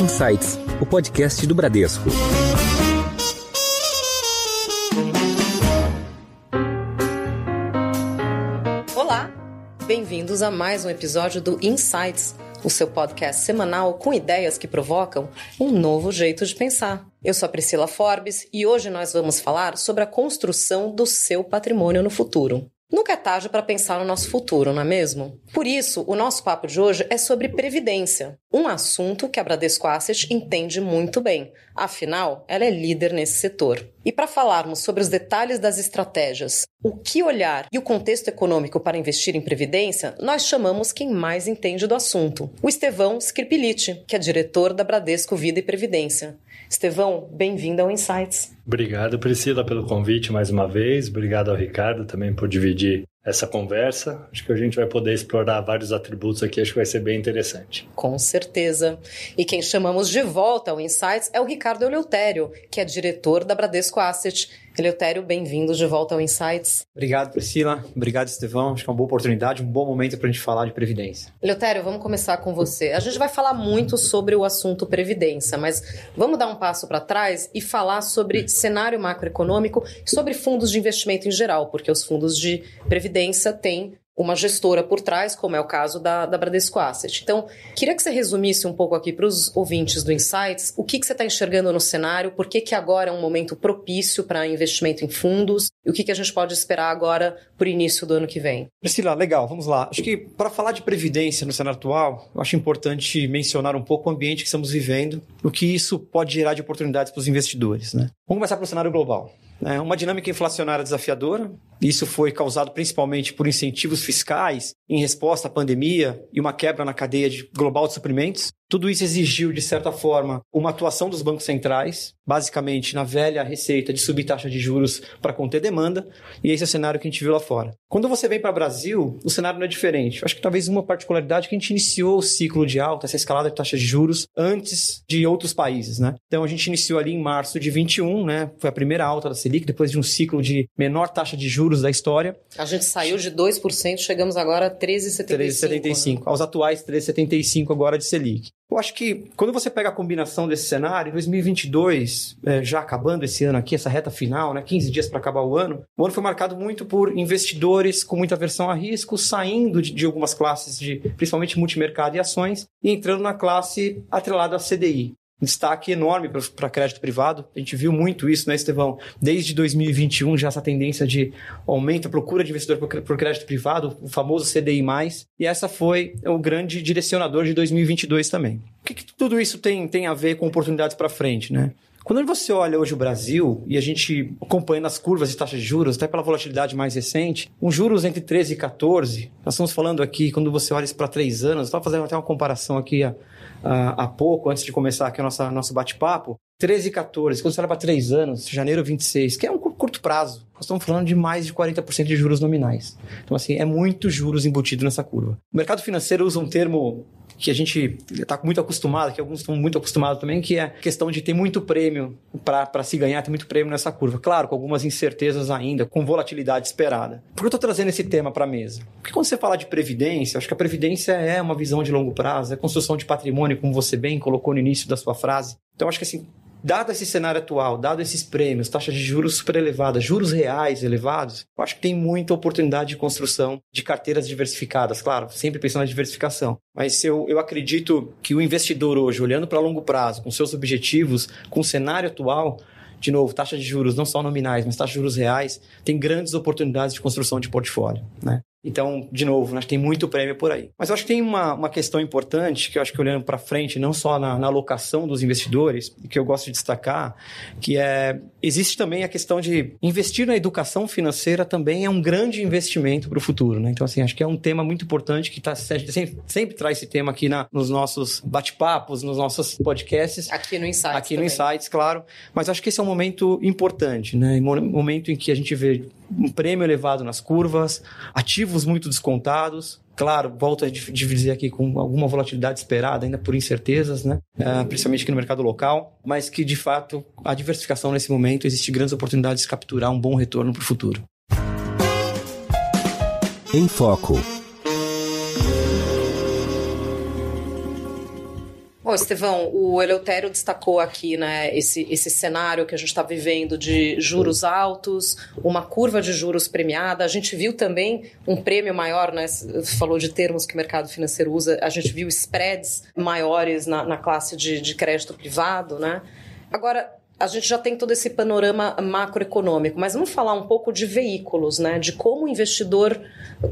Insights, o podcast do Bradesco. Olá, bem-vindos a mais um episódio do Insights, o seu podcast semanal com ideias que provocam um novo jeito de pensar. Eu sou a Priscila Forbes e hoje nós vamos falar sobre a construção do seu patrimônio no futuro. Nunca é tarde para pensar no nosso futuro, não é mesmo? Por isso, o nosso papo de hoje é sobre previdência, um assunto que a Bradesco Asset entende muito bem. Afinal, ela é líder nesse setor. E para falarmos sobre os detalhes das estratégias, o que olhar e o contexto econômico para investir em previdência, nós chamamos quem mais entende do assunto, o Estevão Skripiliti, que é diretor da Bradesco Vida e Previdência. Estevão, bem-vindo ao Insights. Obrigado, Priscila, pelo convite mais uma vez. Obrigado ao Ricardo também por dividir essa conversa. Acho que a gente vai poder explorar vários atributos aqui, acho que vai ser bem interessante. Com certeza. E quem chamamos de volta ao Insights é o Ricardo Eleutério, que é diretor da Bradesco Asset. Eleutério, bem-vindo de volta ao Insights. Obrigado, Priscila. Obrigado, Estevão. Acho que é uma boa oportunidade, um bom momento para a gente falar de Previdência. Eleutério, vamos começar com você. A gente vai falar muito sobre o assunto Previdência, mas vamos dar um passo para trás e falar sobre cenário macroeconômico e sobre fundos de investimento em geral, porque os fundos de Previdência têm uma gestora por trás, como é o caso da, da Bradesco Asset. Então, queria que você resumisse um pouco aqui para os ouvintes do Insights o que, que você está enxergando no cenário, por que, que agora é um momento propício para investimento em fundos e o que, que a gente pode esperar agora por início do ano que vem. Priscila, legal, vamos lá. Acho que para falar de previdência no cenário atual, eu acho importante mencionar um pouco o ambiente que estamos vivendo, o que isso pode gerar de oportunidades para os investidores. Né? Vamos começar pelo cenário global. É uma dinâmica inflacionária desafiadora. Isso foi causado principalmente por incentivos fiscais em resposta à pandemia e uma quebra na cadeia de global de suprimentos. Tudo isso exigiu, de certa forma, uma atuação dos bancos centrais, basicamente na velha receita de subir taxa de juros para conter demanda, e esse é o cenário que a gente viu lá fora. Quando você vem para o Brasil, o cenário não é diferente. Eu acho que talvez uma particularidade é que a gente iniciou o ciclo de alta, essa escalada de taxa de juros, antes de outros países. Né? Então a gente iniciou ali em março de 21, né? foi a primeira alta da Selic, depois de um ciclo de menor taxa de juros da história. A gente saiu de 2%, chegamos agora a 13,75%. 13,75%, né? aos atuais 13,75% agora de Selic. Eu acho que quando você pega a combinação desse cenário, 2022, é, já acabando esse ano aqui, essa reta final, né, 15 dias para acabar o ano, o ano foi marcado muito por investidores com muita aversão a risco, saindo de, de algumas classes de principalmente multimercado e ações e entrando na classe atrelada à CDI destaque enorme para crédito privado. A gente viu muito isso, né, Estevão? Desde 2021, já essa tendência de aumento, procura de investidor por crédito privado, o famoso CDI. E essa foi o grande direcionador de 2022 também. O que, que tudo isso tem, tem a ver com oportunidades para frente, né? Quando você olha hoje o Brasil e a gente acompanha as curvas de taxa de juros, até pela volatilidade mais recente, um juros entre 13 e 14, nós estamos falando aqui, quando você olha isso para três anos, estava fazendo até uma comparação aqui há pouco, antes de começar aqui o nosso, nosso bate-papo, 13 e 14, quando você olha para três anos, janeiro 26, que é um curto prazo, nós estamos falando de mais de 40% de juros nominais. Então, assim, é muito juros embutido nessa curva. O mercado financeiro usa um termo que a gente está muito acostumado, que alguns estão muito acostumados também, que é questão de ter muito prêmio para se ganhar, ter muito prêmio nessa curva. Claro, com algumas incertezas ainda, com volatilidade esperada. Por que eu estou trazendo esse tema para a mesa? Porque quando você fala de previdência, acho que a previdência é uma visão de longo prazo, é construção de patrimônio, como você bem colocou no início da sua frase. Então, acho que assim, dado esse cenário atual, dado esses prêmios, taxas de juros super elevadas, juros reais elevados, eu acho que tem muita oportunidade de construção de carteiras diversificadas, claro, sempre pensando na diversificação. Mas eu, eu acredito que o investidor hoje, olhando para longo prazo, com seus objetivos, com o cenário atual, de novo, taxa de juros não só nominais, mas taxa de juros reais, tem grandes oportunidades de construção de portfólio. Né? Então, de novo, acho que tem muito prêmio por aí. Mas eu acho que tem uma, uma questão importante, que eu acho que olhando para frente, não só na, na, alocação dos investidores, que eu gosto de destacar, que é existe também a questão de investir na educação financeira também é um grande investimento para o futuro. Né? Então, assim, acho que é um tema muito importante que tá, sempre, sempre traz esse tema aqui na, nos nossos bate-papos, nos nossos podcasts. Aqui no Insights. Aqui também. no Insights, claro. Mas acho que esse é um momento importante, né? momento em que a gente vê um prêmio elevado nas curvas, ativos muito descontados. Claro, volto a dividir aqui com alguma volatilidade esperada, ainda por incertezas, né? Uh, principalmente aqui no mercado local, mas que de fato a diversificação nesse momento existe grandes oportunidades de capturar um bom retorno para o futuro. Em Foco. Ô, Estevão, o Eleutério destacou aqui né, esse, esse cenário que a gente está vivendo de juros altos, uma curva de juros premiada. A gente viu também um prêmio maior, né? Falou de termos que o mercado financeiro usa, a gente viu spreads maiores na, na classe de, de crédito privado, né? Agora, a gente já tem todo esse panorama macroeconômico, mas vamos falar um pouco de veículos, né? De como o investidor,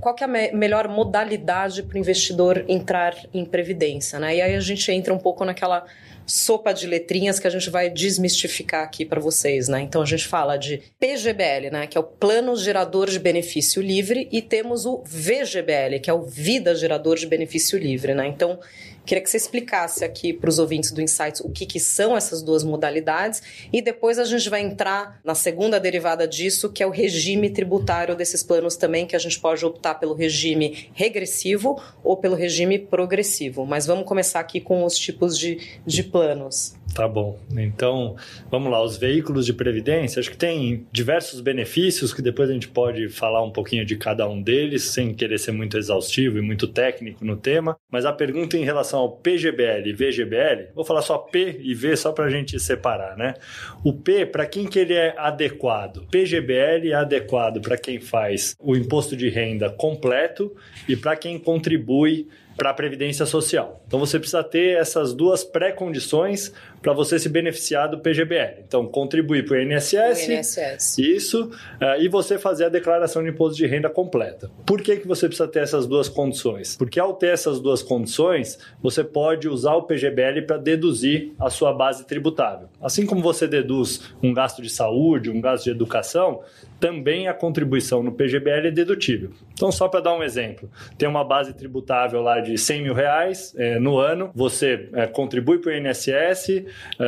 qual que é a me melhor modalidade para o investidor entrar em previdência, né? E aí a gente entra um pouco naquela sopa de letrinhas que a gente vai desmistificar aqui para vocês, né? Então a gente fala de PGBL, né, que é o Plano Gerador de Benefício Livre, e temos o VGBL, que é o Vida Gerador de Benefício Livre, né? Então Queria que você explicasse aqui para os ouvintes do Insights o que, que são essas duas modalidades e depois a gente vai entrar na segunda derivada disso, que é o regime tributário desses planos também, que a gente pode optar pelo regime regressivo ou pelo regime progressivo. Mas vamos começar aqui com os tipos de, de planos. Tá bom. Então, vamos lá. Os veículos de previdência, acho que tem diversos benefícios que depois a gente pode falar um pouquinho de cada um deles, sem querer ser muito exaustivo e muito técnico no tema. Mas a pergunta em relação ao PGBL e VGBL, vou falar só P e V só para a gente separar, né? O P, para quem que ele é adequado? PGBL é adequado para quem faz o imposto de renda completo e para quem contribui para a Previdência Social. Então você precisa ter essas duas pré-condições para você se beneficiar do PGBL. Então, contribuir para o INSS, INSS. Isso, uh, e você fazer a declaração de imposto de renda completa. Por que, que você precisa ter essas duas condições? Porque ao ter essas duas condições, você pode usar o PGBL para deduzir a sua base tributável. Assim como você deduz um gasto de saúde, um gasto de educação, também a contribuição no PGBL é dedutível. Então, só para dar um exemplo, tem uma base tributável lá de 100 mil reais é, no ano, você é, contribui para o INSS,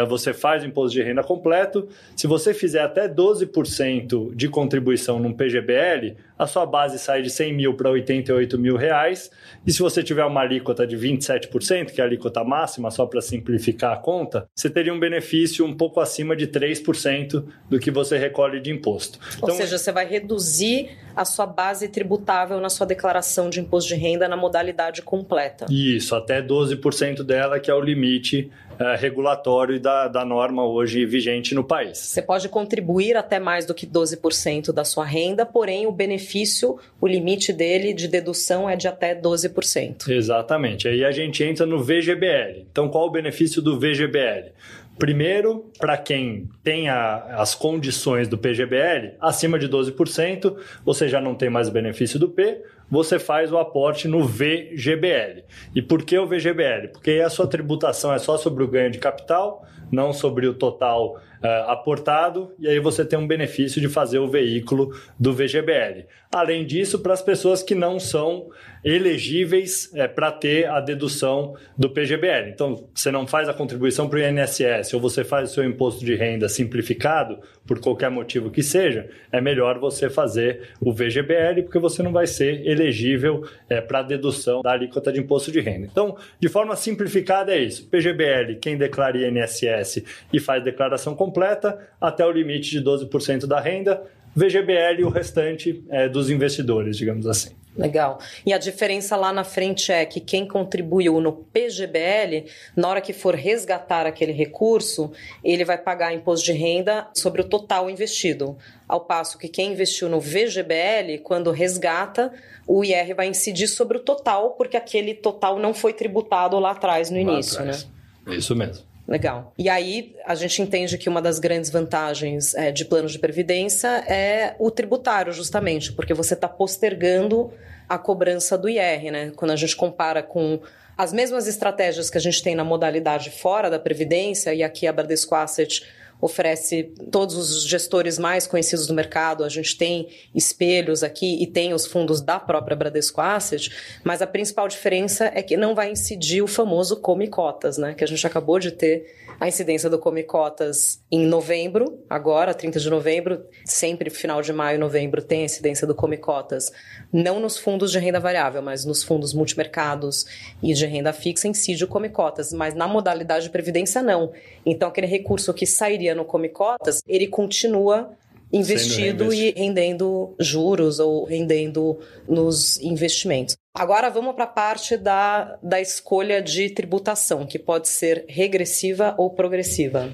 você faz o imposto de renda completo. Se você fizer até 12% de contribuição no PGBL, a sua base sai de 100 mil para 88 mil reais. E se você tiver uma alíquota de 27%, que é a alíquota máxima, só para simplificar a conta, você teria um benefício um pouco acima de 3% do que você recolhe de imposto. Ou então, seja, você vai reduzir a sua base tributável na sua declaração de imposto de renda na modalidade completa. Isso, até 12% dela, que é o limite uh, regulatório da, da norma hoje vigente no país. Você pode contribuir até mais do que 12% da sua renda, porém o benefício, o limite dele de dedução é de até 12%. Exatamente. Aí a gente entra no VGBL. Então, qual o benefício do VGBL? Primeiro, para quem tem a, as condições do PGBL, acima de 12%, você já não tem mais benefício do P, você faz o aporte no VGBL. E por que o VGBL? Porque a sua tributação é só sobre o ganho de capital, não sobre o total uh, aportado, e aí você tem um benefício de fazer o veículo do VGBL. Além disso, para as pessoas que não são elegíveis é, para ter a dedução do PGBL. Então, você não faz a contribuição para o INSS ou você faz o seu imposto de renda simplificado, por qualquer motivo que seja, é melhor você fazer o VGBL, porque você não vai ser elegível é, para dedução da alíquota de imposto de renda. Então, de forma simplificada, é isso. PGBL, quem declara INSS e faz declaração completa, até o limite de 12% da renda. VGBL e o restante é, dos investidores, digamos assim. Legal. E a diferença lá na frente é que quem contribuiu no PGBL, na hora que for resgatar aquele recurso, ele vai pagar imposto de renda sobre o total investido. Ao passo que quem investiu no VGBL, quando resgata, o IR vai incidir sobre o total, porque aquele total não foi tributado lá atrás, no lá início, atrás. né? Isso mesmo. Legal. E aí a gente entende que uma das grandes vantagens é, de planos de previdência é o tributário, justamente, porque você está postergando a cobrança do IR, né? Quando a gente compara com as mesmas estratégias que a gente tem na modalidade fora da Previdência, e aqui a Bradesco Asset oferece todos os gestores mais conhecidos do mercado. A gente tem espelhos aqui e tem os fundos da própria Bradesco Asset, mas a principal diferença é que não vai incidir o famoso come cotas, né? Que a gente acabou de ter a incidência do come cotas em novembro, agora, 30 de novembro, sempre final de maio, novembro tem a incidência do come cotas, não nos fundos de renda variável, mas nos fundos multimercados e de renda fixa incide o come cotas, mas na modalidade de previdência não. Então aquele recurso que sairia no Come Cotas, ele continua investido e rendendo juros ou rendendo nos investimentos. Agora vamos para a parte da, da escolha de tributação, que pode ser regressiva ou progressiva.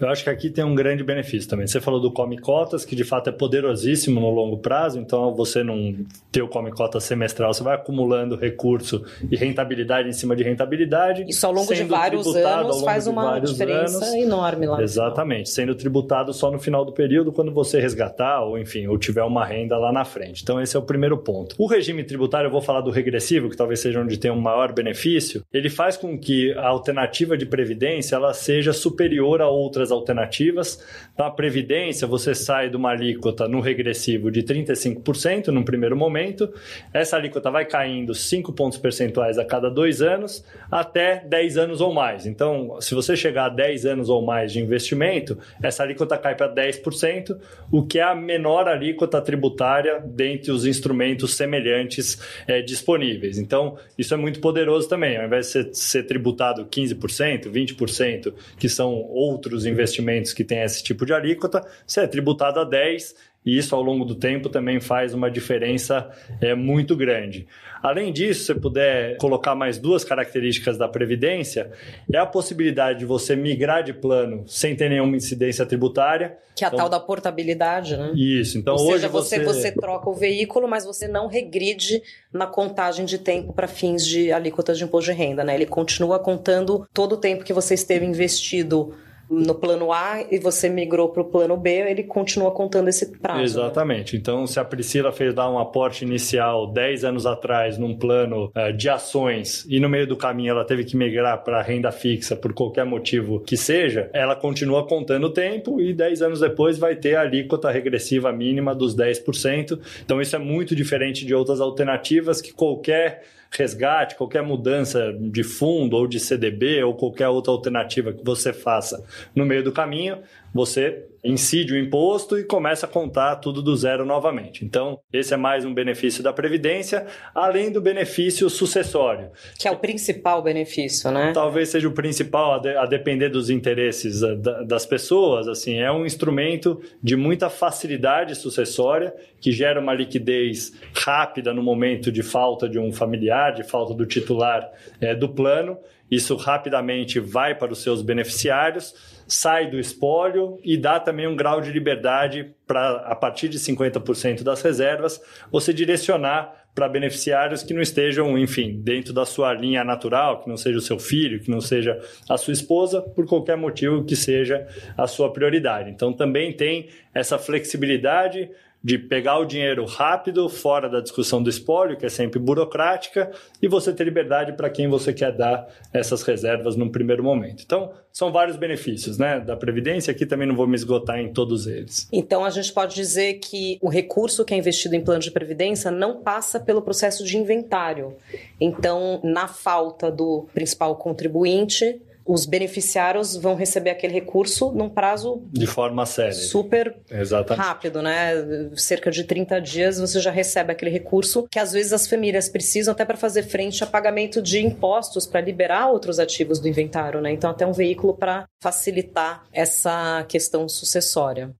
Eu acho que aqui tem um grande benefício também. Você falou do Come Cotas, que de fato é poderosíssimo no longo prazo, então você não ter o Come Cotas semestral, você vai acumulando recurso e rentabilidade em cima de rentabilidade. Isso ao longo de vários anos faz uma diferença anos, enorme lá. Exatamente, sendo tributado só no final do período, quando você resgatar, ou enfim, ou tiver uma renda lá na frente. Então esse é o primeiro ponto. O regime tributário, eu vou falar do regressivo, que talvez seja onde tem um maior benefício, ele faz com que a alternativa de previdência ela seja superior a outras alternativas. Na Previdência, você sai de uma alíquota no regressivo de 35% no primeiro momento. Essa alíquota vai caindo 5 pontos percentuais a cada dois anos, até 10 anos ou mais. Então, se você chegar a 10 anos ou mais de investimento, essa alíquota cai para 10%, o que é a menor alíquota tributária dentre os instrumentos semelhantes é, disponíveis. Então, isso é muito poderoso também. Ao invés de ser, ser tributado 15%, 20%, que são outros investimentos, investimentos que têm esse tipo de alíquota, você é tributado a 10 e isso ao longo do tempo também faz uma diferença é, muito grande. Além disso, se puder colocar mais duas características da Previdência, é a possibilidade de você migrar de plano sem ter nenhuma incidência tributária. Que é a então, tal da portabilidade, né? Isso. Então, Ou hoje seja, você, você... você troca o veículo, mas você não regride na contagem de tempo para fins de alíquotas de imposto de renda, né? Ele continua contando todo o tempo que você esteve investido no plano A e você migrou para o plano B, ele continua contando esse prazo. Né? Exatamente. Né? Então, se a Priscila fez dar um aporte inicial 10 anos atrás num plano uh, de ações e no meio do caminho ela teve que migrar para renda fixa por qualquer motivo que seja, ela continua contando o tempo e 10 anos depois vai ter a alíquota regressiva mínima dos 10%. Então, isso é muito diferente de outras alternativas que qualquer resgate, qualquer mudança de fundo ou de CDB ou qualquer outra alternativa que você faça no meio do caminho, você incide o imposto e começa a contar tudo do zero novamente. Então, esse é mais um benefício da Previdência, além do benefício sucessório. Que é o principal benefício, né? Talvez seja o principal, a, de, a depender dos interesses eh, das pessoas. Assim, é um instrumento de muita facilidade sucessória, que gera uma liquidez rápida no momento de falta de um familiar, de falta do titular é, do plano. Isso rapidamente vai para os seus beneficiários sai do espólio e dá também um grau de liberdade para, a partir de 50% das reservas, você direcionar para beneficiários que não estejam, enfim, dentro da sua linha natural, que não seja o seu filho, que não seja a sua esposa, por qualquer motivo que seja a sua prioridade. Então também tem essa flexibilidade de pegar o dinheiro rápido, fora da discussão do espólio, que é sempre burocrática, e você ter liberdade para quem você quer dar essas reservas num primeiro momento. Então, são vários benefícios né, da Previdência, aqui também não vou me esgotar em todos eles. Então, a gente pode dizer que o recurso que é investido em plano de Previdência não passa pelo processo de inventário. Então, na falta do principal contribuinte, os beneficiários vão receber aquele recurso num prazo de forma séria. Super Exatamente. rápido, né? Cerca de 30 dias você já recebe aquele recurso que às vezes as famílias precisam até para fazer frente a pagamento de impostos para liberar outros ativos do inventário, né? Então até um veículo para facilitar essa questão sucessória.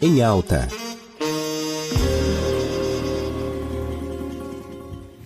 Em alta.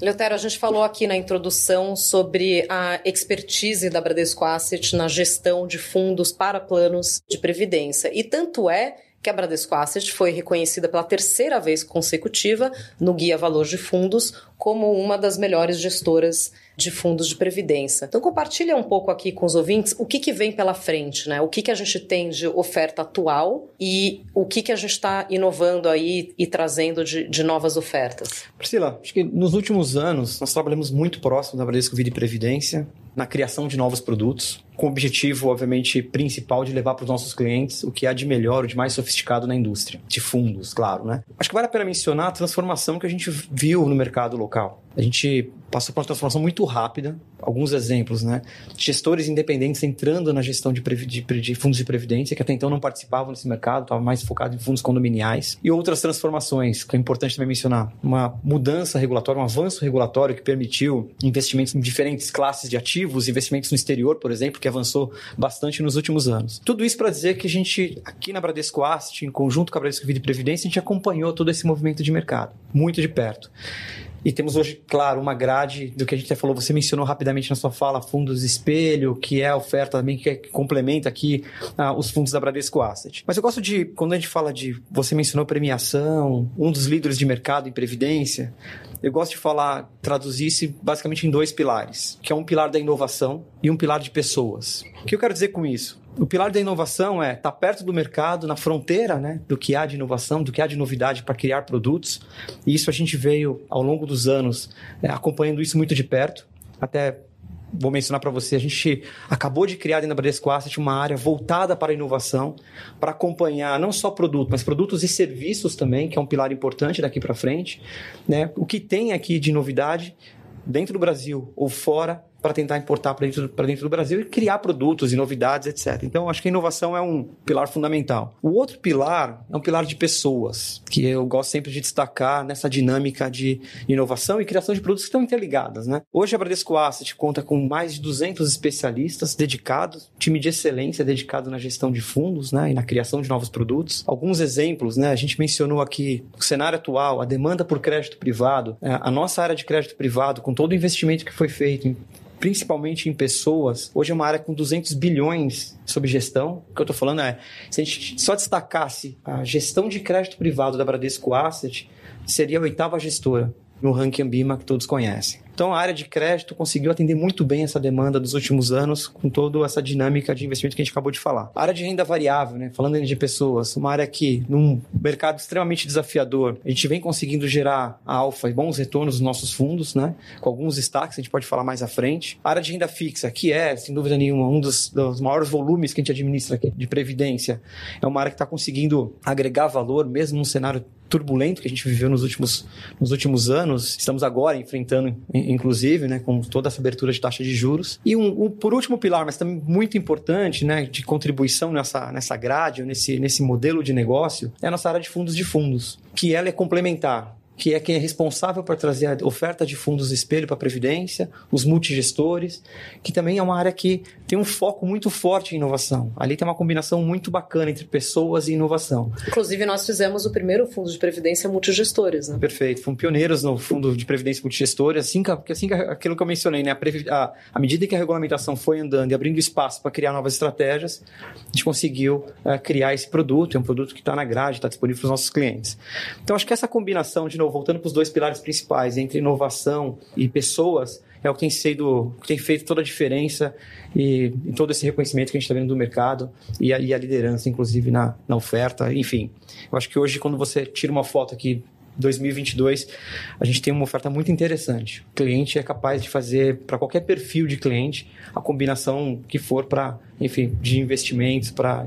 Leotero, a gente falou aqui na introdução sobre a expertise da Bradesco Asset na gestão de fundos para planos de previdência. E tanto é que a Bradesco Asset foi reconhecida pela terceira vez consecutiva no Guia Valor de Fundos como uma das melhores gestoras de fundos de previdência. Então compartilha um pouco aqui com os ouvintes o que, que vem pela frente, né? O que, que a gente tem de oferta atual e o que, que a gente está inovando aí e trazendo de, de novas ofertas. Priscila, acho que nos últimos anos nós trabalhamos muito próximo da Bradesco Vida e Previdência na criação de novos produtos, com o objetivo, obviamente, principal de levar para os nossos clientes o que há de melhor, o de mais sofisticado na indústria, de fundos, claro, né? Acho que vale a pena mencionar a transformação que a gente viu no mercado local. A gente passou por uma transformação muito rápida. Alguns exemplos, né? Gestores independentes entrando na gestão de, de, de fundos de previdência, que até então não participavam desse mercado, estavam mais focados em fundos condominiais. E outras transformações, que é importante também mencionar. Uma mudança regulatória, um avanço regulatório que permitiu investimentos em diferentes classes de ativos, investimentos no exterior, por exemplo, que avançou bastante nos últimos anos. Tudo isso para dizer que a gente, aqui na Bradesco Asset, em conjunto com a Bradesco Vida e Previdência, a gente acompanhou todo esse movimento de mercado, muito de perto. E temos hoje, claro, uma grade do que a gente até falou, você mencionou rapidamente na sua fala, fundos espelho, que é a oferta também que, é, que complementa aqui ah, os fundos da Bradesco Asset. Mas eu gosto de, quando a gente fala de, você mencionou premiação, um dos líderes de mercado em previdência, eu gosto de falar, traduzir isso basicamente em dois pilares, que é um pilar da inovação e um pilar de pessoas. O que eu quero dizer com isso? O pilar da inovação é estar tá perto do mercado, na fronteira né, do que há de inovação, do que há de novidade para criar produtos. E isso a gente veio, ao longo dos anos, é, acompanhando isso muito de perto. Até vou mencionar para você, a gente acabou de criar dentro da Bradesco Asset uma área voltada para a inovação, para acompanhar não só produto, mas produtos e serviços também, que é um pilar importante daqui para frente. Né? O que tem aqui de novidade dentro do Brasil ou fora para tentar importar para dentro, dentro do Brasil e criar produtos e novidades, etc. Então, acho que a inovação é um pilar fundamental. O outro pilar é um pilar de pessoas, que eu gosto sempre de destacar nessa dinâmica de inovação e criação de produtos que estão interligadas. Né? Hoje, a Bradesco Asset conta com mais de 200 especialistas dedicados, time de excelência dedicado na gestão de fundos né, e na criação de novos produtos. Alguns exemplos, né, a gente mencionou aqui o cenário atual, a demanda por crédito privado, é, a nossa área de crédito privado, com todo o investimento que foi feito em principalmente em pessoas. Hoje é uma área com 200 bilhões sob gestão. O que eu estou falando é, se a gente só destacasse a gestão de crédito privado da Bradesco Asset, seria a oitava gestora no ranking Ambima que todos conhecem. Então, a área de crédito conseguiu atender muito bem essa demanda dos últimos anos, com toda essa dinâmica de investimento que a gente acabou de falar. A área de renda variável, né? falando de pessoas, uma área que, num mercado extremamente desafiador, a gente vem conseguindo gerar alfa e bons retornos nos nossos fundos, né? com alguns destaques, a gente pode falar mais à frente. A área de renda fixa, que é, sem dúvida nenhuma, um dos, dos maiores volumes que a gente administra aqui de previdência, é uma área que está conseguindo agregar valor, mesmo num cenário turbulento que a gente viveu nos últimos, nos últimos anos. Estamos agora enfrentando, inclusive, né, com toda essa abertura de taxa de juros. E um, um, por último pilar, mas também muito importante, né, de contribuição nessa, nessa grade, nesse, nesse modelo de negócio, é a nossa área de fundos de fundos, que ela é complementar que é quem é responsável por trazer a oferta de fundos espelho para a Previdência, os multigestores, que também é uma área que tem um foco muito forte em inovação. Ali tem uma combinação muito bacana entre pessoas e inovação. Inclusive, nós fizemos o primeiro fundo de Previdência multigestores, né? Perfeito. Fomos pioneiros no fundo de Previdência multigestores, assim que, assim que aquilo que eu mencionei, né? A, a, medida que a regulamentação foi andando e abrindo espaço para criar novas estratégias, a gente conseguiu uh, criar esse produto. É um produto que está na grade, está disponível para os nossos clientes. Então, acho que essa combinação de novo, voltando para os dois pilares principais, entre inovação e pessoas, é o que tem sido, que tem feito toda a diferença e, e todo esse reconhecimento que a gente está vendo do mercado e a, e a liderança, inclusive, na, na oferta. Enfim, eu acho que hoje, quando você tira uma foto aqui 2022, a gente tem uma oferta muito interessante. O cliente é capaz de fazer, para qualquer perfil de cliente, a combinação que for para, enfim, de investimentos para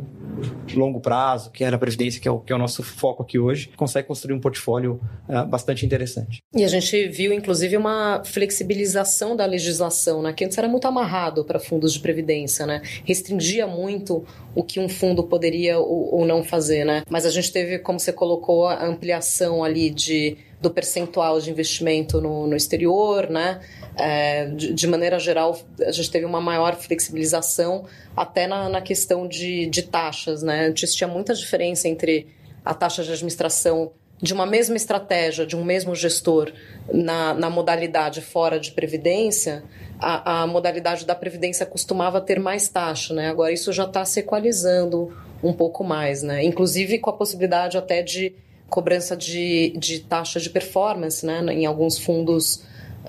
longo prazo, que era a Previdência, que é, o, que é o nosso foco aqui hoje, consegue construir um portfólio uh, bastante interessante. E a gente viu, inclusive, uma flexibilização da legislação, né? que antes era muito amarrado para fundos de Previdência, né? restringia muito o que um fundo poderia ou, ou não fazer. Né? Mas a gente teve, como você colocou, a ampliação ali de do percentual de investimento no, no exterior, né? É, de, de, maneira geral, a gente teve uma maior flexibilização até na, na questão de, de taxas, né? Antes tinha muita diferença entre a taxa de administração de uma mesma estratégia, de um mesmo gestor na, na modalidade fora de previdência, a, a, modalidade da previdência costumava ter mais taxa, né? Agora isso já está se equalizando um pouco mais, né? Inclusive com a possibilidade até de cobrança de, de taxa de performance, né? Em alguns fundos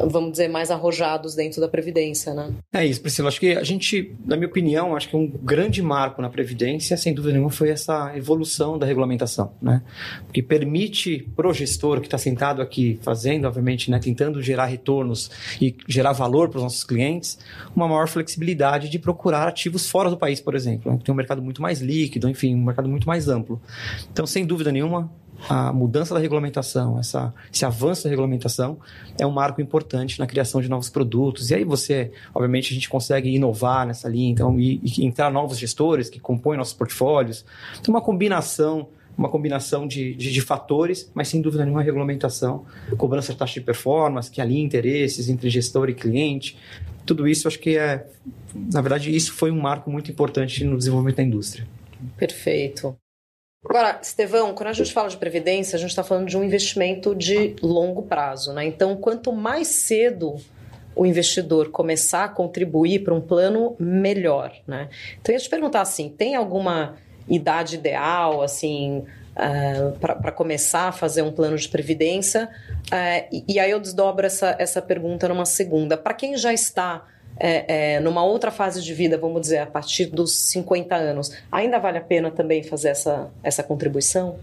vamos dizer, mais arrojados dentro da Previdência, né? É isso, Priscila. Acho que a gente, na minha opinião, acho que um grande marco na Previdência, sem dúvida nenhuma, foi essa evolução da regulamentação, né? Porque permite pro gestor que está sentado aqui fazendo, obviamente, né, tentando gerar retornos e gerar valor para os nossos clientes, uma maior flexibilidade de procurar ativos fora do país, por exemplo. Né? Tem um mercado muito mais líquido, enfim, um mercado muito mais amplo. Então, sem dúvida nenhuma, a mudança da regulamentação, essa, esse avanço da regulamentação é um marco importante na criação de novos produtos. E aí você, obviamente, a gente consegue inovar nessa linha, então, e, e entrar novos gestores que compõem nossos portfólios. Então, uma combinação uma combinação de, de, de, fatores, mas sem dúvida nenhuma regulamentação, cobrança de taxa de performance, que alinha interesses entre gestor e cliente. Tudo isso, acho que é, na verdade, isso foi um marco muito importante no desenvolvimento da indústria. Perfeito. Agora, Estevão, quando a gente fala de previdência, a gente está falando de um investimento de longo prazo, né? Então, quanto mais cedo o investidor começar a contribuir para um plano, melhor, né? Então, eu ia te perguntar assim, tem alguma idade ideal, assim, uh, para começar a fazer um plano de previdência? Uh, e, e, aí eu desdobro essa, essa pergunta numa segunda. Para quem já está é, é, numa outra fase de vida, vamos dizer, a partir dos 50 anos, ainda vale a pena também fazer essa, essa contribuição?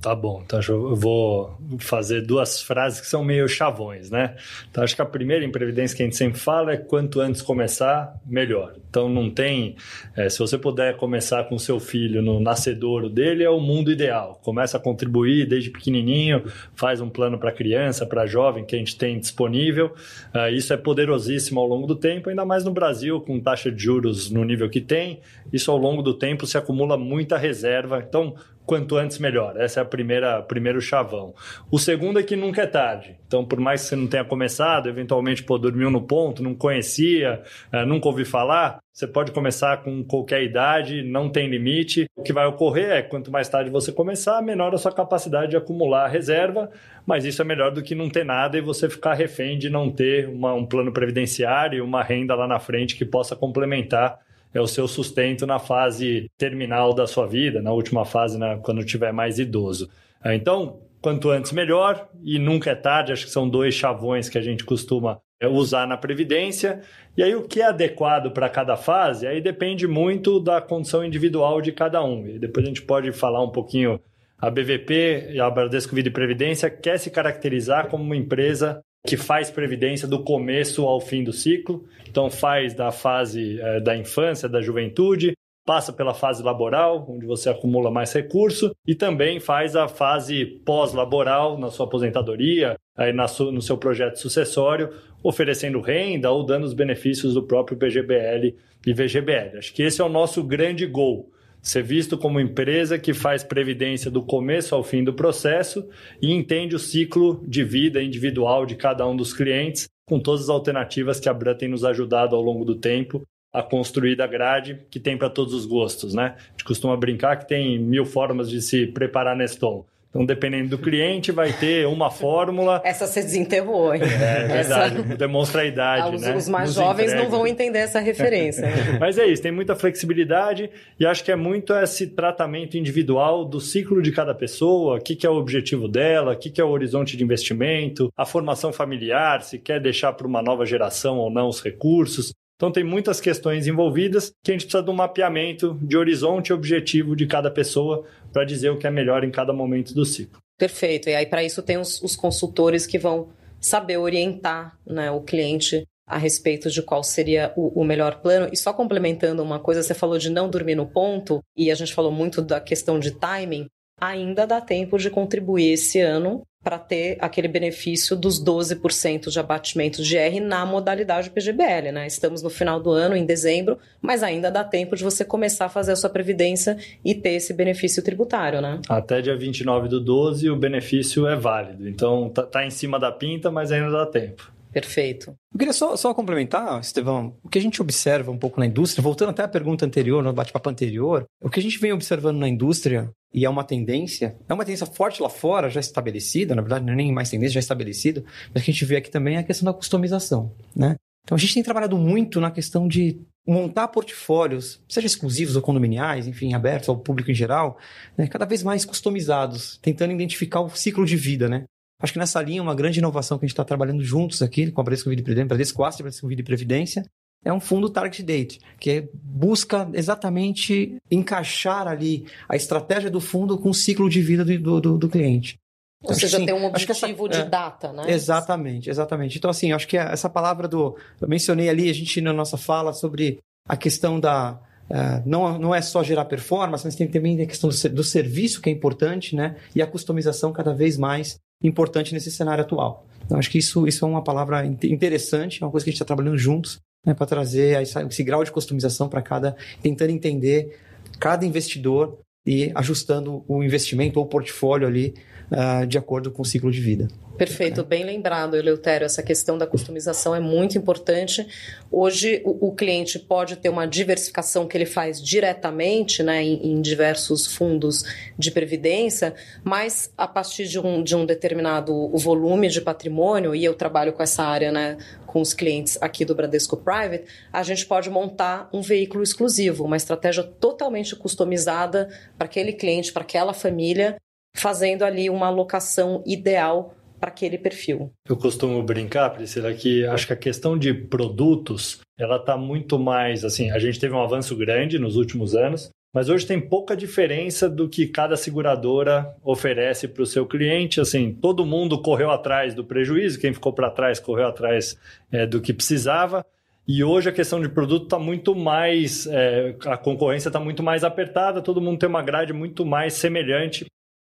Tá bom, então eu vou fazer duas frases que são meio chavões, né? Então acho que a primeira em previdência que a gente sempre fala é quanto antes começar, melhor. Então não tem, é, se você puder começar com seu filho no nascedouro dele, é o mundo ideal. Começa a contribuir desde pequenininho, faz um plano para criança, para jovem que a gente tem disponível. Uh, isso é poderosíssimo ao longo do tempo, ainda mais no Brasil, com taxa de juros no nível que tem. Isso ao longo do tempo se acumula muita reserva. Então quanto antes melhor. Essa é a primeira primeiro chavão. O segundo é que nunca é tarde. Então, por mais que você não tenha começado, eventualmente pô, dormiu no ponto, não conhecia, uh, nunca ouvi falar, você pode começar com qualquer idade, não tem limite. O que vai ocorrer é quanto mais tarde você começar, menor a sua capacidade de acumular reserva, mas isso é melhor do que não ter nada e você ficar refém de não ter uma, um plano previdenciário e uma renda lá na frente que possa complementar é o seu sustento na fase terminal da sua vida, na última fase, né, quando tiver mais idoso. É, então, quanto antes melhor, e nunca é tarde, acho que são dois chavões que a gente costuma é, usar na Previdência. E aí, o que é adequado para cada fase, aí depende muito da condição individual de cada um. E depois a gente pode falar um pouquinho. A BVP, a Bradesco Vida e Previdência, quer se caracterizar como uma empresa que faz previdência do começo ao fim do ciclo. Então, faz da fase é, da infância, da juventude, passa pela fase laboral, onde você acumula mais recurso, e também faz a fase pós-laboral, na sua aposentadoria, aí na no seu projeto sucessório, oferecendo renda ou dando os benefícios do próprio PGBL e VGBL. Acho que esse é o nosso grande gol ser visto como empresa que faz previdência do começo ao fim do processo e entende o ciclo de vida individual de cada um dos clientes, com todas as alternativas que a Bran tem nos ajudado ao longo do tempo a construir da grade, que tem para todos os gostos, né? A gente costuma brincar que tem mil formas de se preparar Neston. Então, dependendo do cliente, vai ter uma fórmula. Essa você desenterrou, hein? É, verdade. Essa... Demonstra a idade, os, né? Os mais Nos jovens não vão entender essa referência. Mas é isso, tem muita flexibilidade e acho que é muito esse tratamento individual do ciclo de cada pessoa, o que, que é o objetivo dela, o que, que é o horizonte de investimento, a formação familiar, se quer deixar para uma nova geração ou não os recursos. Então, tem muitas questões envolvidas que a gente precisa de um mapeamento de horizonte e objetivo de cada pessoa para dizer o que é melhor em cada momento do ciclo. Perfeito. E aí, para isso, tem os, os, consultores que vão saber orientar né, o cliente a respeito de qual seria o, o, melhor plano. E só complementando uma coisa, você falou de não dormir no ponto, e a gente falou muito da questão de timing. Ainda dá tempo de contribuir esse ano para ter aquele benefício dos 12% de abatimento de R na modalidade PGBL, né? Estamos no final do ano, em dezembro, mas ainda dá tempo de você começar a fazer a sua previdência e ter esse benefício tributário, né? Até dia 29 do 12 o benefício é válido. Então tá, tá em cima da pinta, mas ainda dá tempo. Perfeito. Eu queria só, só complementar, Estevão, o que a gente observa um pouco na indústria, voltando até à pergunta anterior, no bate-papo anterior, o que a gente vem observando na indústria, e é uma tendência, é uma tendência forte lá fora, já estabelecida, na verdade não é nem mais tendência, já estabelecida, mas que a gente vê aqui também é a questão da customização, né? Então a gente tem trabalhado muito na questão de montar portfólios, seja exclusivos ou condominiais, enfim, abertos ao público em geral, né, cada vez mais customizados, tentando identificar o ciclo de vida, né? Acho que nessa linha, uma grande inovação que a gente está trabalhando juntos aqui com a Bradesco Vida e Previdência, Bradesco Asset, Bradesco Vida e Previdência, é um fundo target date, que busca exatamente encaixar ali a estratégia do fundo com o ciclo de vida do, do, do cliente. Ou seja, sim, tem um objetivo essa, de é, data, né? Exatamente, exatamente. Então, assim, acho que essa palavra do. Eu mencionei ali, a gente na nossa fala sobre a questão da Uh, não, não é só gerar performance, mas tem também a questão do, do serviço que é importante, né? E a customização cada vez mais importante nesse cenário atual. Então, acho que isso, isso é uma palavra interessante, é uma coisa que a gente está trabalhando juntos né, para trazer esse, grau de customização para cada, tentando entender cada investidor e ajustando o investimento ou o portfólio ali uh, de acordo com o ciclo de vida. Perfeito, bem lembrado, Eleutério. Essa questão da customização é muito importante. Hoje, o, o cliente pode ter uma diversificação que ele faz diretamente né, em, em, diversos fundos de previdência, mas a partir de um, de um determinado volume de patrimônio, e eu trabalho com essa área né, com os clientes aqui do Bradesco Private, a gente pode montar um veículo exclusivo, uma estratégia totalmente customizada para aquele cliente, para aquela família, fazendo ali uma alocação ideal para aquele perfil. Eu costumo brincar, Priscila, que acho que a questão de produtos, ela está muito mais, assim, a gente teve um avanço grande nos últimos anos, mas hoje tem pouca diferença do que cada seguradora oferece para o seu cliente. Assim, todo mundo correu atrás do prejuízo, quem ficou para trás correu atrás é, do que precisava. E hoje a questão de produto está muito mais. É, a concorrência está muito mais apertada, todo mundo tem uma grade muito mais semelhante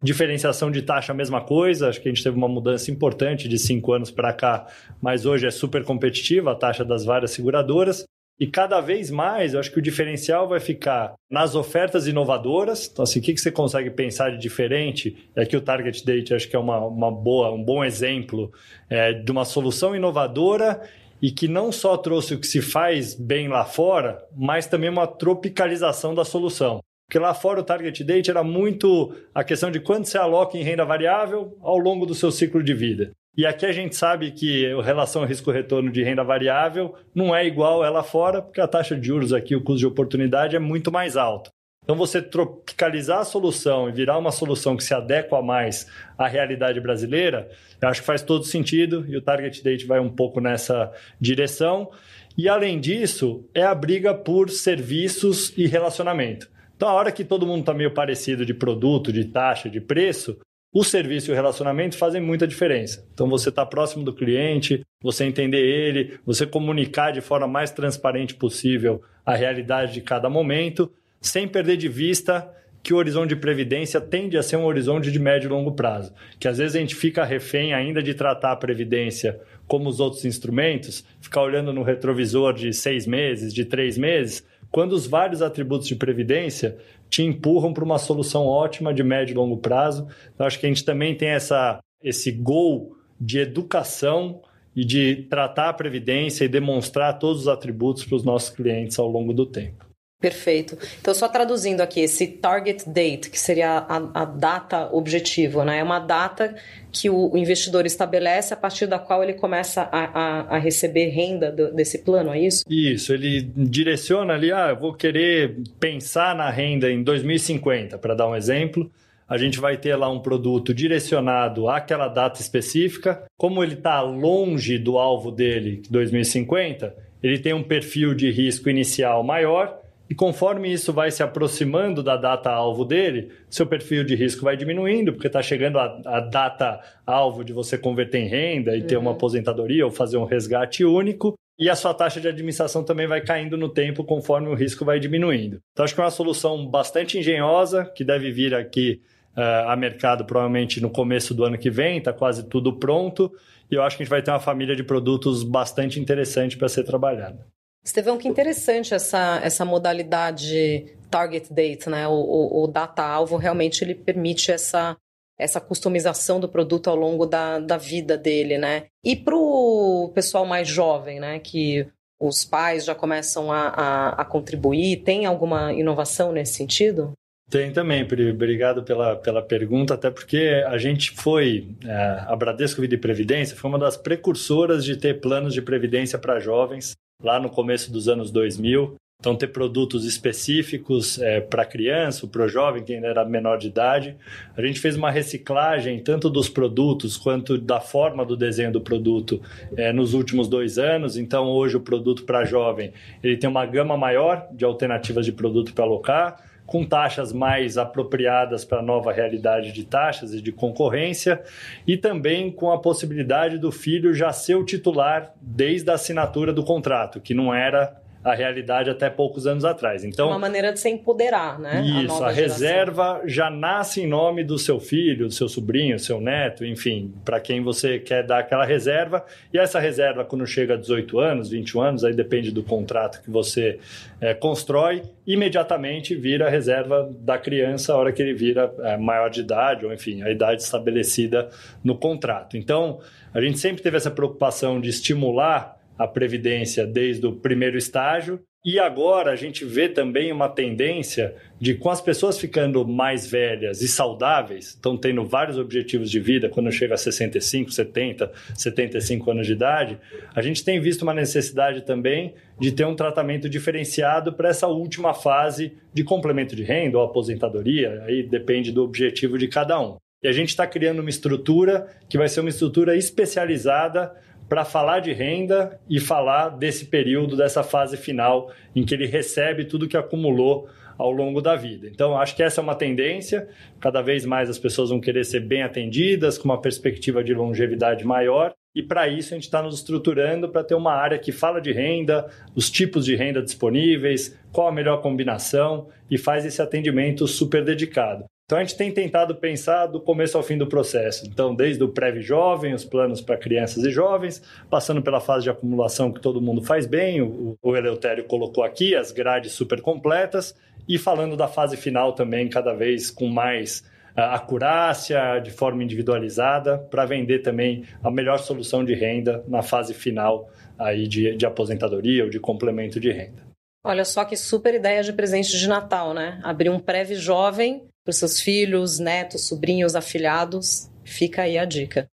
Diferenciação de taxa, a mesma coisa. Acho que a gente teve uma mudança importante de cinco anos para cá, mas hoje é super competitiva a taxa das várias seguradoras. E cada vez mais, eu acho que o diferencial vai ficar nas ofertas inovadoras. Então, assim, o que, você consegue pensar de diferente? É aqui o Target Date acho que é uma, uma boa, um bom exemplo é, de uma solução inovadora e que não só trouxe o que se faz bem lá fora, mas também uma tropicalização da solução. Porque lá fora o target date era muito a questão de quanto você aloca em renda variável ao longo do seu ciclo de vida. E aqui a gente sabe que a relação risco-retorno de renda variável não é igual ela fora, porque a taxa de juros aqui, o custo de oportunidade é muito mais alto. Então, você tropicalizar a solução e virar uma solução que se adequa mais à realidade brasileira, eu acho que faz todo sentido e o Target Date vai um pouco nessa direção. E, além disso, é a briga por serviços e relacionamento. Então, a hora que todo mundo está meio parecido de produto, de taxa, de preço, o serviço e o relacionamento fazem muita diferença. Então, você está próximo do cliente, você entender ele, você comunicar de forma mais transparente possível a realidade de cada momento, sem perder de vista que o horizonte de previdência tende a ser um horizonte de médio e longo prazo. Que às vezes a gente fica refém ainda de tratar a previdência como os outros instrumentos, ficar olhando no retrovisor de seis meses, de três meses, quando os vários atributos de previdência te empurram para uma solução ótima de médio e longo prazo. Acho que a gente também tem essa, esse gol de educação e de tratar a previdência e demonstrar todos os atributos para os nossos clientes ao longo do tempo. Perfeito. Então, só traduzindo aqui, esse target date, que seria a, a data objetivo, né? É uma data que o, investidor estabelece a partir da qual ele começa a, a, a receber renda do, desse plano, é isso? Isso, ele direciona ali, ah, eu vou querer pensar na renda em 2050, para dar um exemplo. A gente vai ter lá um produto direcionado àquela data específica. Como ele está longe do alvo dele, 2050, ele tem um perfil de risco inicial maior e conforme isso vai se aproximando da data-alvo dele, seu perfil de risco vai diminuindo, porque está chegando a, a data-alvo de você converter em renda e uhum. ter uma uhum. aposentadoria ou fazer um resgate único. E a sua taxa de administração também vai caindo no tempo conforme o risco vai diminuindo. Então, acho que é uma solução bastante engenhosa, que deve vir aqui uh, a mercado provavelmente no começo do ano que vem, está quase tudo pronto. E eu acho que a gente vai ter uma família de produtos bastante interessante para ser trabalhada. Estevão, que interessante essa, essa modalidade target date, né? O, o, o data-alvo realmente ele permite essa, essa customização do produto ao longo da, da vida dele, né? E para o pessoal mais jovem, né? Que os pais já começam a, a, a, contribuir, tem alguma inovação nesse sentido? Tem também, Pri. Obrigado pela, pela pergunta, até porque a gente foi, é, a Bradesco Vida e Previdência foi uma das precursoras de ter planos de previdência para jovens lá no começo dos anos 2000. Então, ter produtos específicos é, para criança, para o jovem que ainda era menor de idade. A gente fez uma reciclagem tanto dos produtos quanto da forma do desenho do produto é, nos últimos dois anos. Então, hoje o produto para jovem ele tem uma gama maior de alternativas de produto para alocar com taxas mais apropriadas para a nova realidade de taxas e de concorrência, e também com a possibilidade do filho já ser o titular desde a assinatura do contrato, que não era a realidade até poucos anos atrás. Então, uma maneira de se empoderar, né? Isso, a, a reserva já nasce em nome do seu filho, do seu sobrinho, do seu neto, enfim, para quem você quer dar aquela reserva. E essa reserva, quando chega a 18 anos, 21 anos, aí depende do contrato que você é, constrói, imediatamente vira a reserva da criança a hora que ele vira é, maior de idade, ou enfim, a idade estabelecida no contrato. Então, a gente sempre teve essa preocupação de estimular a previdência desde o primeiro estágio. E agora a gente vê também uma tendência de, com as pessoas ficando mais velhas e saudáveis, estão tendo vários objetivos de vida, quando chega a 65, 70, 75 anos de idade, a gente tem visto uma necessidade também de ter um tratamento diferenciado para essa última fase de complemento de renda ou aposentadoria, aí depende do objetivo de cada um. E a gente está criando uma estrutura que vai ser uma estrutura especializada para falar de renda e falar desse período, dessa fase final em que ele recebe tudo que acumulou ao longo da vida. Então, acho que essa é uma tendência. Cada vez mais as pessoas vão querer ser bem atendidas, com uma perspectiva de longevidade maior. E para isso, a gente está nos estruturando para ter uma área que fala de renda, os tipos de renda disponíveis, qual a melhor combinação e faz esse atendimento super dedicado. Então a gente tem tentado pensar do começo ao fim do processo. Então, desde o prévio jovem, os planos para crianças e jovens, passando pela fase de acumulação que todo mundo faz bem, o, o Eleutério colocou aqui, as grades super completas, e falando da fase final também, cada vez com mais uh, acurácia, de forma individualizada, para vender também a melhor solução de renda na fase final aí de, de aposentadoria ou de complemento de renda. Olha só que super ideia de presente de Natal, né? Abrir um prévio jovem para os seus filhos, netos, sobrinhos, afilhados. Fica aí a dica.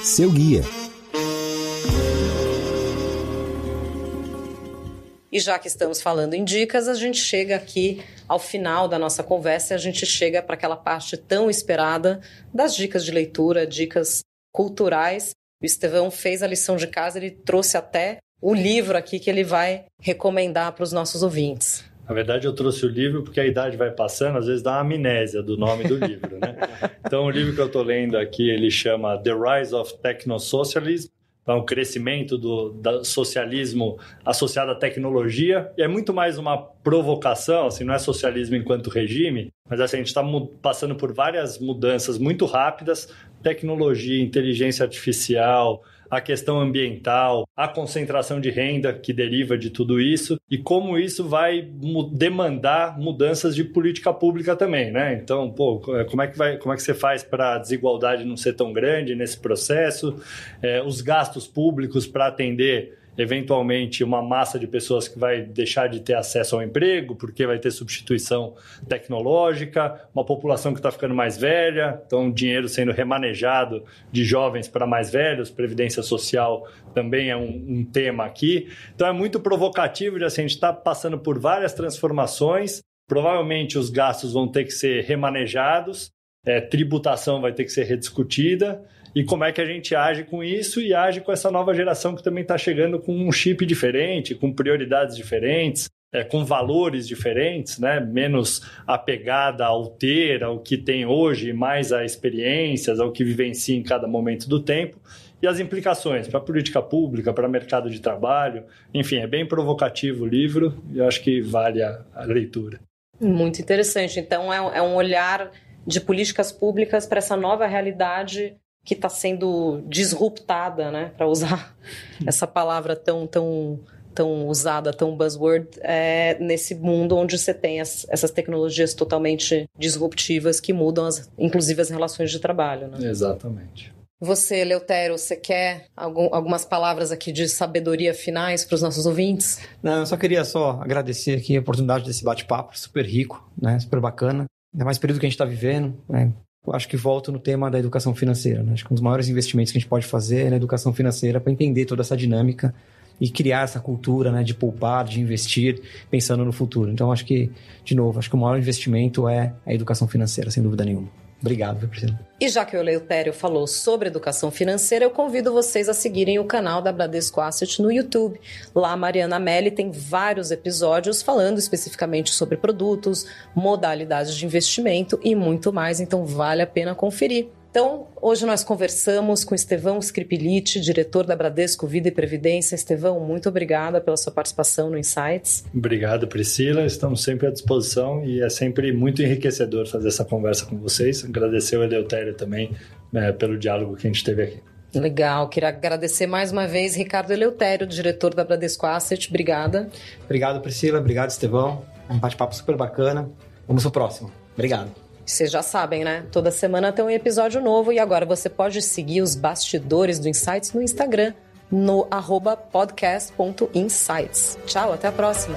Seu guia. E já que estamos falando em dicas, a gente chega aqui ao final da nossa conversa, a gente chega para aquela parte tão esperada das dicas de leitura, dicas culturais. O Estevão fez a lição de casa, ele trouxe até o livro aqui que ele vai recomendar para os nossos ouvintes. Na verdade, eu trouxe o livro porque a idade vai passando, às vezes dá uma amnésia do nome do livro, né? Então, o livro que eu estou lendo aqui, ele chama The Rise of Technosocialism, então, o crescimento do, socialismo associado à tecnologia, e é muito mais uma provocação, assim, não é socialismo enquanto regime, mas assim, a gente está passando por várias mudanças muito rápidas, tecnologia, inteligência artificial, a questão ambiental, a concentração de renda que deriva de tudo isso e como isso vai demandar mudanças de política pública também, né? Então, pô, como é que vai, como é que você faz para a desigualdade não ser tão grande nesse processo? É, os gastos públicos para atender eventualmente uma massa de pessoas que vai deixar de ter acesso ao emprego, porque vai ter substituição tecnológica, uma população que está ficando mais velha, então dinheiro sendo remanejado de jovens para mais velhos, previdência social também é um, um tema aqui. Então é muito provocativo de assim, a gente está passando por várias transformações, provavelmente os gastos vão ter que ser remanejados, é, tributação vai ter que ser rediscutida, e como é que a gente age com isso e age com essa nova geração que também está chegando com um chip diferente, com prioridades diferentes, é, com valores diferentes, né? menos apegada ao ter, ao que tem hoje, mais a experiências, ao que vivencia em cada momento do tempo e as implicações para a política pública, para o mercado de trabalho. Enfim, é bem provocativo o livro e eu acho que vale a, a leitura. Muito interessante. Então, é, é um olhar de políticas públicas para essa nova realidade que está sendo disruptada, né, para usar essa palavra tão tão tão usada, tão buzzword, é, nesse mundo onde você tem as, essas tecnologias totalmente disruptivas que mudam, as, inclusive, as relações de trabalho. Né? Exatamente. Você, Leutero, você quer algum, algumas palavras aqui de sabedoria finais para os nossos ouvintes? Não, eu só queria só agradecer aqui a oportunidade desse bate-papo, super rico, né, super bacana. Ainda mais período que a gente está vivendo, né? Eu acho que volto no tema da educação financeira. Né? Acho que um dos maiores investimentos que a gente pode fazer é na educação financeira para entender toda essa dinâmica e criar essa cultura né, de poupar, de investir, pensando no futuro. Então, acho que, de novo, acho que o maior investimento é a educação financeira, sem dúvida nenhuma. Obrigado, Priscila. E já que o Eleutério falou sobre educação financeira, eu convido vocês a seguirem o canal da Bradesco Asset no YouTube. Lá Mariana Melli tem vários episódios falando especificamente sobre produtos, modalidades de investimento e muito mais, então vale a pena conferir. Então, hoje nós conversamos com Estevão Scripilite, diretor da Bradesco Vida e Previdência. Estevão, muito obrigada pela sua participação no Insights. Obrigado, Priscila. Estamos sempre à disposição e é sempre muito enriquecedor fazer essa conversa com vocês. Agradecer o Eleutério também é, pelo diálogo que a gente teve aqui. Legal, queria agradecer mais uma vez Ricardo Eleutério, diretor da Bradesco Asset. Obrigada. Obrigado, Priscila. Obrigado, Estevão. Um bate-papo super bacana. Vamos pro próximo. Obrigado. Vocês já sabem, né? Toda semana tem um episódio novo e agora você pode seguir os bastidores do Insights no Instagram, no podcast.insights. Tchau, até a próxima.